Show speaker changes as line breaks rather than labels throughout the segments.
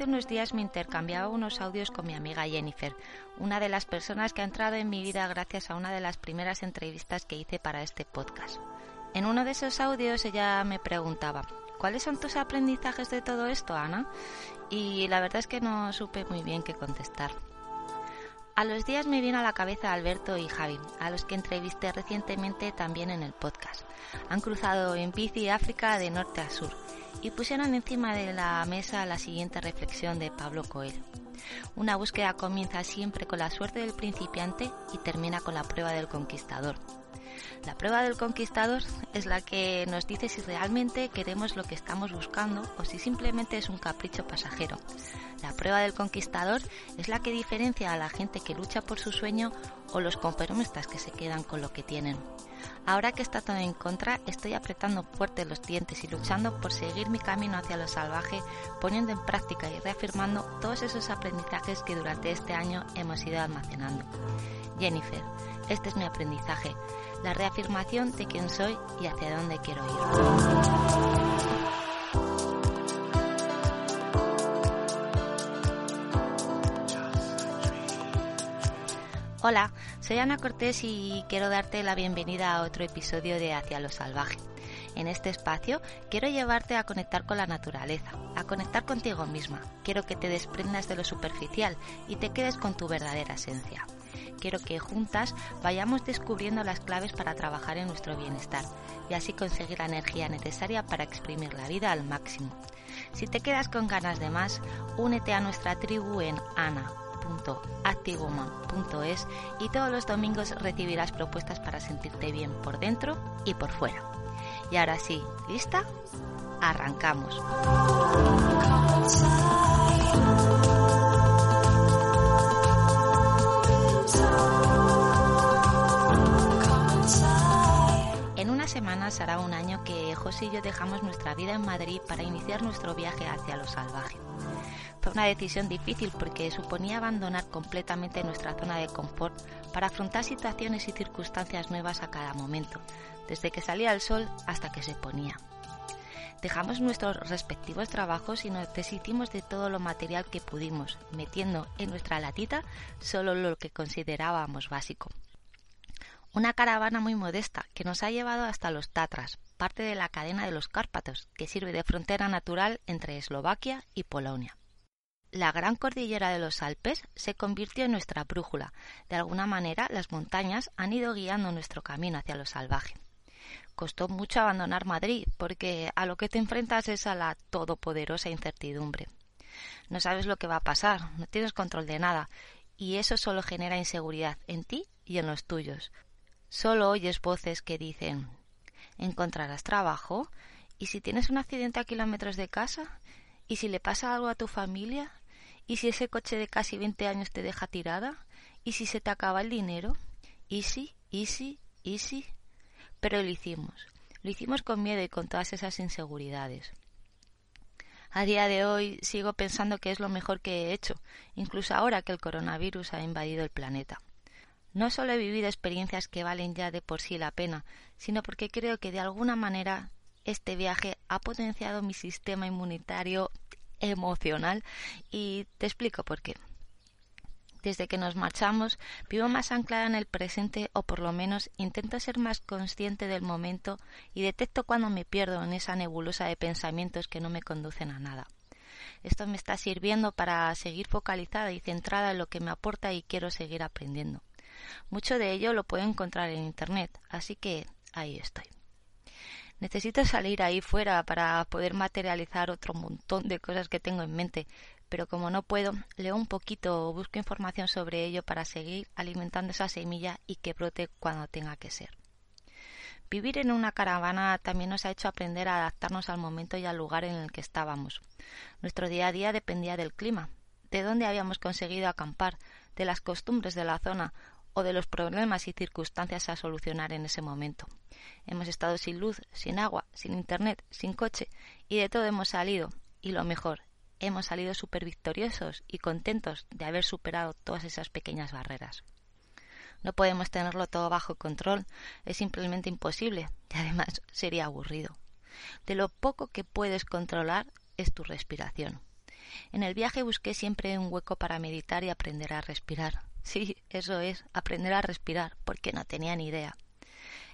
Hace unos días me intercambiaba unos audios con mi amiga Jennifer, una de las personas que ha entrado en mi vida gracias a una de las primeras entrevistas que hice para este podcast. En uno de esos audios ella me preguntaba, ¿cuáles son tus aprendizajes de todo esto, Ana? Y la verdad es que no supe muy bien qué contestar. A los días me vino a la cabeza Alberto y Javi, a los que entrevisté recientemente también en el podcast. Han cruzado en bici África de norte a sur y pusieron encima de la mesa la siguiente reflexión de Pablo Coelho. Una búsqueda comienza siempre con la suerte del principiante y termina con la prueba del conquistador. La prueba del conquistador es la que nos dice si realmente queremos lo que estamos buscando o si simplemente es un capricho pasajero. La prueba del conquistador es la que diferencia a la gente que lucha por su sueño o los conformistas que se quedan con lo que tienen. Ahora que está todo en contra, estoy apretando fuerte los dientes y luchando por seguir mi camino hacia lo salvaje, poniendo en práctica y reafirmando todos esos aprendizajes que durante este año hemos ido almacenando. Jennifer, este es mi aprendizaje, la reafirmación de quién soy y hacia dónde quiero ir. Hola, soy Ana Cortés y quiero darte la bienvenida a otro episodio de Hacia lo Salvaje. En este espacio quiero llevarte a conectar con la naturaleza, a conectar contigo misma. Quiero que te desprendas de lo superficial y te quedes con tu verdadera esencia. Quiero que juntas vayamos descubriendo las claves para trabajar en nuestro bienestar y así conseguir la energía necesaria para exprimir la vida al máximo. Si te quedas con ganas de más, únete a nuestra tribu en Ana www.activewoman.es y todos los domingos recibirás propuestas para sentirte bien por dentro y por fuera. Y ahora sí, ¿lista? Arrancamos. En unas semanas hará un año que José y yo dejamos nuestra vida en Madrid para iniciar nuestro viaje hacia lo salvaje. Fue una decisión difícil porque suponía abandonar completamente nuestra zona de confort para afrontar situaciones y circunstancias nuevas a cada momento, desde que salía el sol hasta que se ponía. Dejamos nuestros respectivos trabajos y nos deshicimos de todo lo material que pudimos, metiendo en nuestra latita solo lo que considerábamos básico. Una caravana muy modesta que nos ha llevado hasta los Tatras, parte de la cadena de los Cárpatos, que sirve de frontera natural entre Eslovaquia y Polonia. La gran cordillera de los Alpes se convirtió en nuestra brújula. De alguna manera, las montañas han ido guiando nuestro camino hacia lo salvaje. Costó mucho abandonar Madrid, porque a lo que te enfrentas es a la todopoderosa incertidumbre. No sabes lo que va a pasar, no tienes control de nada, y eso solo genera inseguridad en ti y en los tuyos. Solo oyes voces que dicen encontrarás trabajo, y si tienes un accidente a kilómetros de casa, y si le pasa algo a tu familia, ¿Y si ese coche de casi 20 años te deja tirada? ¿Y si se te acaba el dinero? Easy, easy, easy. Pero lo hicimos. Lo hicimos con miedo y con todas esas inseguridades. A día de hoy sigo pensando que es lo mejor que he hecho, incluso ahora que el coronavirus ha invadido el planeta. No solo he vivido experiencias que valen ya de por sí la pena, sino porque creo que de alguna manera este viaje ha potenciado mi sistema inmunitario emocional y te explico por qué. Desde que nos marchamos, vivo más anclada en el presente o por lo menos intento ser más consciente del momento y detecto cuando me pierdo en esa nebulosa de pensamientos que no me conducen a nada. Esto me está sirviendo para seguir focalizada y centrada en lo que me aporta y quiero seguir aprendiendo. Mucho de ello lo puedo encontrar en Internet, así que ahí estoy. Necesito salir ahí fuera para poder materializar otro montón de cosas que tengo en mente, pero como no puedo, leo un poquito o busco información sobre ello para seguir alimentando esa semilla y que brote cuando tenga que ser. Vivir en una caravana también nos ha hecho aprender a adaptarnos al momento y al lugar en el que estábamos. Nuestro día a día dependía del clima, de dónde habíamos conseguido acampar, de las costumbres de la zona o de los problemas y circunstancias a solucionar en ese momento. Hemos estado sin luz, sin agua, sin internet, sin coche y de todo hemos salido. Y lo mejor, hemos salido súper victoriosos y contentos de haber superado todas esas pequeñas barreras. No podemos tenerlo todo bajo control, es simplemente imposible y además sería aburrido. De lo poco que puedes controlar es tu respiración. En el viaje busqué siempre un hueco para meditar y aprender a respirar. Sí, eso es, aprender a respirar, porque no tenía ni idea.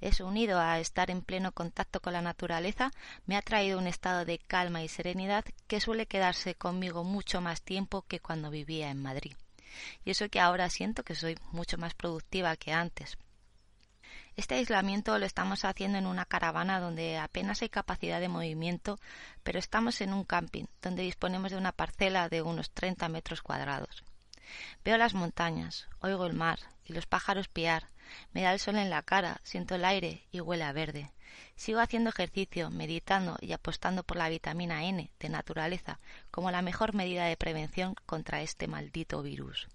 Eso unido a estar en pleno contacto con la naturaleza me ha traído un estado de calma y serenidad que suele quedarse conmigo mucho más tiempo que cuando vivía en Madrid. Y eso que ahora siento que soy mucho más productiva que antes. Este aislamiento lo estamos haciendo en una caravana donde apenas hay capacidad de movimiento, pero estamos en un camping donde disponemos de una parcela de unos 30 metros cuadrados. Veo las montañas, oigo el mar y los pájaros piar, me da el sol en la cara, siento el aire y huele a verde. Sigo haciendo ejercicio, meditando y apostando por la vitamina N de naturaleza como la mejor medida de prevención contra este maldito virus.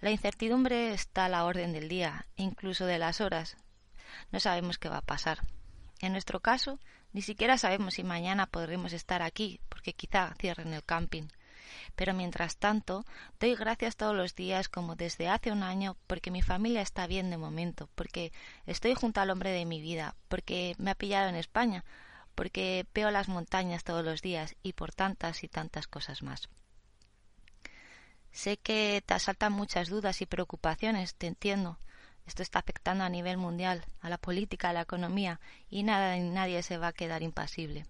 La incertidumbre está a la orden del día, incluso de las horas. No sabemos qué va a pasar. En nuestro caso, ni siquiera sabemos si mañana podremos estar aquí, porque quizá cierren el camping. Pero mientras tanto, doy gracias todos los días como desde hace un año porque mi familia está bien de momento, porque estoy junto al hombre de mi vida, porque me ha pillado en España, porque veo las montañas todos los días y por tantas y tantas cosas más. Sé que te asaltan muchas dudas y preocupaciones, te entiendo. Esto está afectando a nivel mundial, a la política, a la economía, y nada nadie se va a quedar impasible.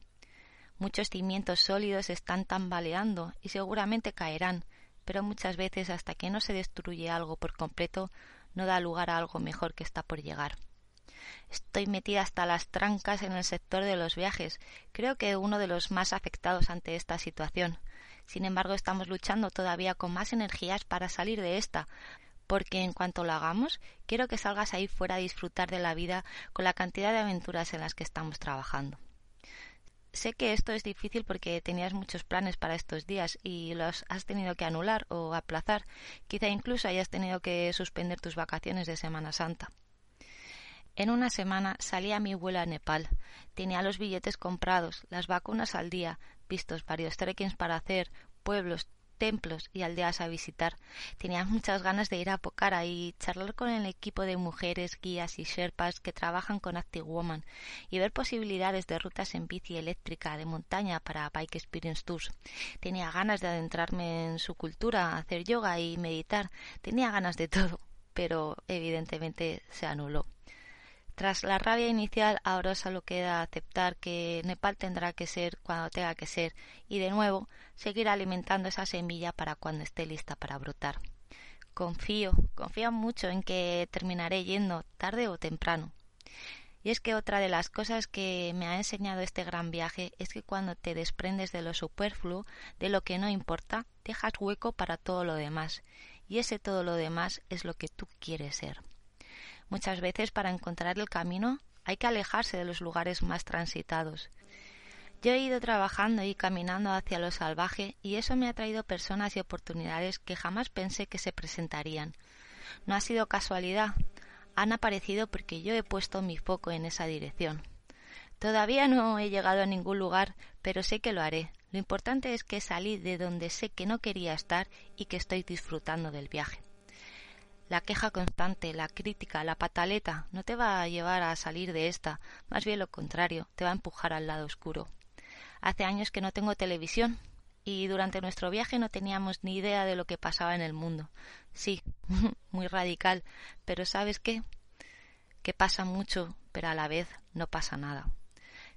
Muchos cimientos sólidos están tambaleando y seguramente caerán, pero muchas veces hasta que no se destruye algo por completo, no da lugar a algo mejor que está por llegar. Estoy metida hasta las trancas en el sector de los viajes, creo que uno de los más afectados ante esta situación. Sin embargo, estamos luchando todavía con más energías para salir de esta, porque en cuanto lo hagamos, quiero que salgas ahí fuera a disfrutar de la vida con la cantidad de aventuras en las que estamos trabajando. Sé que esto es difícil porque tenías muchos planes para estos días y los has tenido que anular o aplazar. Quizá incluso hayas tenido que suspender tus vacaciones de Semana Santa. En una semana salía mi vuelo a Nepal. Tenía los billetes comprados, las vacunas al día, vistos varios trekkings para hacer, pueblos, templos y aldeas a visitar. Tenía muchas ganas de ir a Pokhara y charlar con el equipo de mujeres, guías y sherpas que trabajan con Active Woman y ver posibilidades de rutas en bici eléctrica de montaña para Bike Experience Tours. Tenía ganas de adentrarme en su cultura, hacer yoga y meditar. Tenía ganas de todo, pero evidentemente se anuló. Tras la rabia inicial, ahora solo queda aceptar que Nepal tendrá que ser cuando tenga que ser y de nuevo seguir alimentando esa semilla para cuando esté lista para brotar. Confío, confío mucho en que terminaré yendo tarde o temprano. Y es que otra de las cosas que me ha enseñado este gran viaje es que cuando te desprendes de lo superfluo, de lo que no importa, dejas hueco para todo lo demás. Y ese todo lo demás es lo que tú quieres ser. Muchas veces para encontrar el camino hay que alejarse de los lugares más transitados. Yo he ido trabajando y caminando hacia lo salvaje y eso me ha traído personas y oportunidades que jamás pensé que se presentarían. No ha sido casualidad, han aparecido porque yo he puesto mi foco en esa dirección. Todavía no he llegado a ningún lugar, pero sé que lo haré. Lo importante es que salí de donde sé que no quería estar y que estoy disfrutando del viaje. La queja constante, la crítica, la pataleta no te va a llevar a salir de esta, más bien lo contrario, te va a empujar al lado oscuro. Hace años que no tengo televisión y durante nuestro viaje no teníamos ni idea de lo que pasaba en el mundo. Sí, muy radical, pero ¿sabes qué? Que pasa mucho, pero a la vez no pasa nada.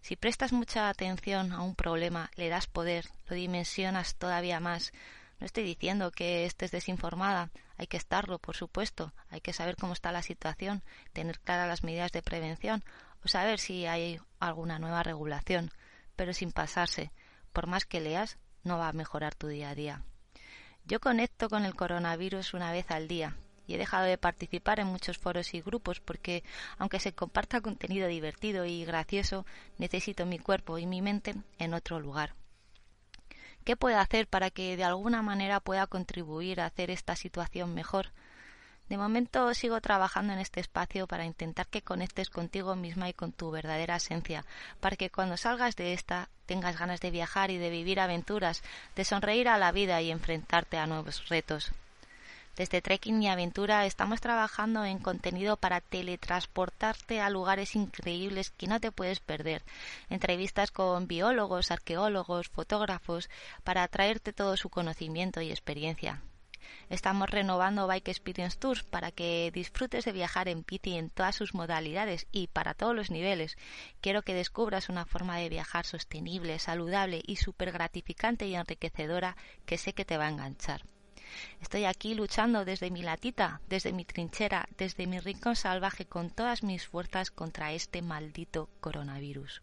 Si prestas mucha atención a un problema, le das poder, lo dimensionas todavía más, no estoy diciendo que estés desinformada, hay que estarlo, por supuesto, hay que saber cómo está la situación, tener claras las medidas de prevención o saber si hay alguna nueva regulación, pero sin pasarse, por más que leas, no va a mejorar tu día a día. Yo conecto con el coronavirus una vez al día y he dejado de participar en muchos foros y grupos porque, aunque se comparta contenido divertido y gracioso, necesito mi cuerpo y mi mente en otro lugar. ¿Qué puedo hacer para que de alguna manera pueda contribuir a hacer esta situación mejor? De momento sigo trabajando en este espacio para intentar que conectes contigo misma y con tu verdadera esencia, para que cuando salgas de esta tengas ganas de viajar y de vivir aventuras, de sonreír a la vida y enfrentarte a nuevos retos. Desde Trekking y Aventura estamos trabajando en contenido para teletransportarte a lugares increíbles que no te puedes perder. Entrevistas con biólogos, arqueólogos, fotógrafos, para traerte todo su conocimiento y experiencia. Estamos renovando Bike Experience Tours para que disfrutes de viajar en bici en todas sus modalidades y para todos los niveles. Quiero que descubras una forma de viajar sostenible, saludable y súper gratificante y enriquecedora que sé que te va a enganchar. Estoy aquí luchando desde mi latita, desde mi trinchera, desde mi rincón salvaje con todas mis fuerzas contra este maldito coronavirus.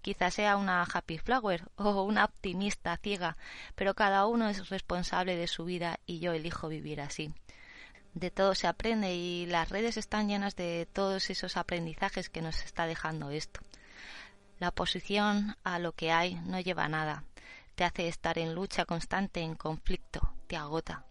Quizás sea una happy flower o una optimista ciega, pero cada uno es responsable de su vida y yo elijo vivir así. De todo se aprende y las redes están llenas de todos esos aprendizajes que nos está dejando esto. La oposición a lo que hay no lleva a nada, te hace estar en lucha constante, en conflicto, agota.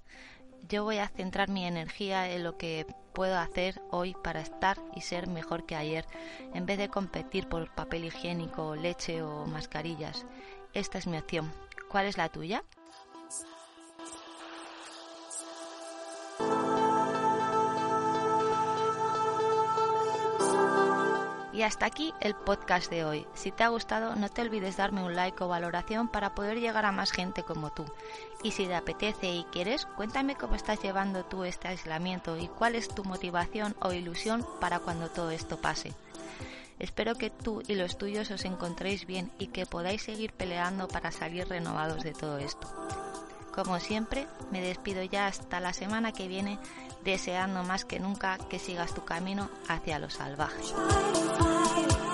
Yo voy a centrar mi energía en lo que puedo hacer hoy para estar y ser mejor que ayer, en vez de competir por papel higiénico, leche o mascarillas. Esta es mi opción. ¿Cuál es la tuya? Y hasta aquí el podcast de hoy. Si te ha gustado, no te olvides darme un like o valoración para poder llegar a más gente como tú. Y si te apetece y quieres, cuéntame cómo estás llevando tú este aislamiento y cuál es tu motivación o ilusión para cuando todo esto pase. Espero que tú y los tuyos os encontréis bien y que podáis seguir peleando para salir renovados de todo esto. Como siempre, me despido ya hasta la semana que viene, deseando más que nunca que sigas tu camino hacia lo salvaje. Bye.